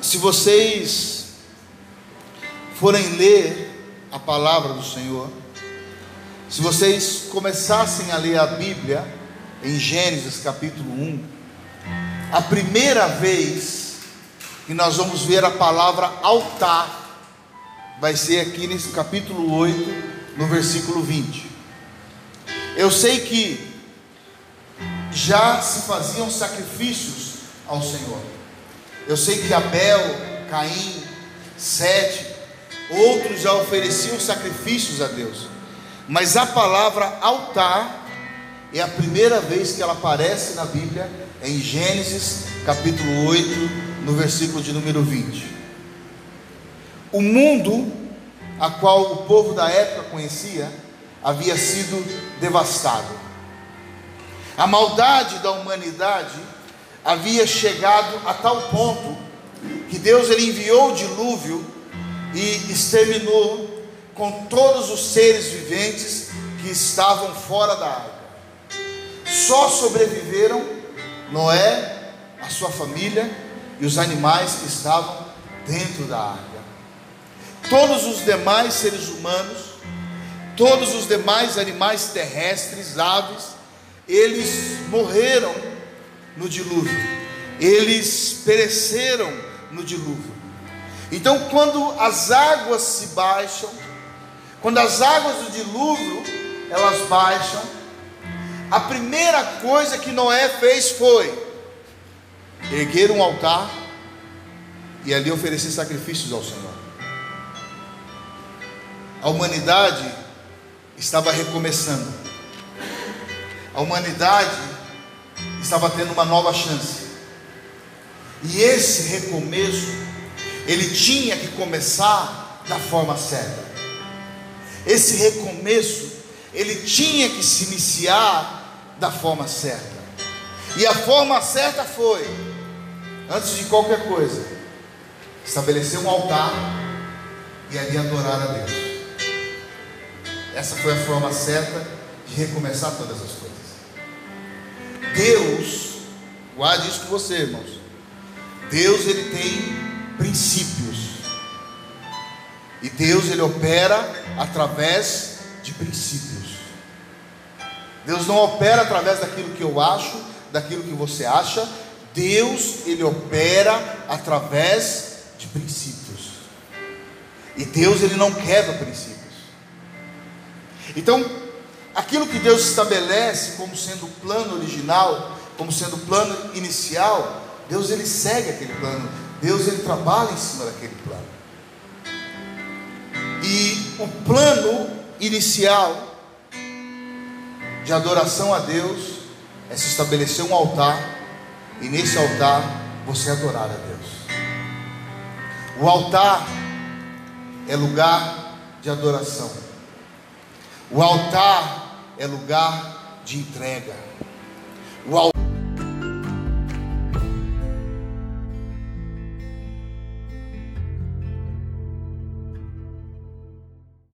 se vocês forem ler a palavra do Senhor, se vocês começassem a ler a Bíblia em Gênesis capítulo 1, a primeira vez que nós vamos ver a palavra altar vai ser aqui nesse capítulo 8, no versículo 20. Eu sei que já se faziam sacrifícios ao Senhor. Eu sei que Abel, Caim, Sete, outros já ofereciam sacrifícios a Deus. Mas a palavra altar é a primeira vez que ela aparece na Bíblia, em Gênesis capítulo 8, no versículo de número 20. O mundo a qual o povo da época conhecia havia sido devastado. A maldade da humanidade havia chegado a tal ponto que Deus ele enviou o dilúvio e exterminou com todos os seres viventes que estavam fora da água. Só sobreviveram Noé, a sua família e os animais que estavam dentro da água. Todos os demais seres humanos, todos os demais animais terrestres, aves, eles morreram no dilúvio, eles pereceram no dilúvio. Então, quando as águas se baixam, quando as águas do dilúvio elas baixam, a primeira coisa que Noé fez foi erguer um altar e ali oferecer sacrifícios ao Senhor. A humanidade estava recomeçando. A humanidade estava tendo uma nova chance. E esse recomeço, ele tinha que começar da forma certa. Esse recomeço, ele tinha que se iniciar da forma certa. E a forma certa foi, antes de qualquer coisa, estabelecer um altar e ali adorar a Deus. Essa foi a forma certa de recomeçar todas as coisas. Deus, guarde isso com você, irmãos. Deus ele tem princípios. E Deus ele opera através de princípios. Deus não opera através daquilo que eu acho, daquilo que você acha. Deus ele opera através de princípios. E Deus ele não quebra princípios. Então, aquilo que Deus estabelece como sendo o plano original, como sendo o plano inicial, Deus ele segue aquele plano, Deus ele trabalha em cima daquele plano. E o plano inicial de adoração a Deus é se estabelecer um altar e nesse altar você adorar a Deus. O altar é lugar de adoração. O altar é lugar de entrega. O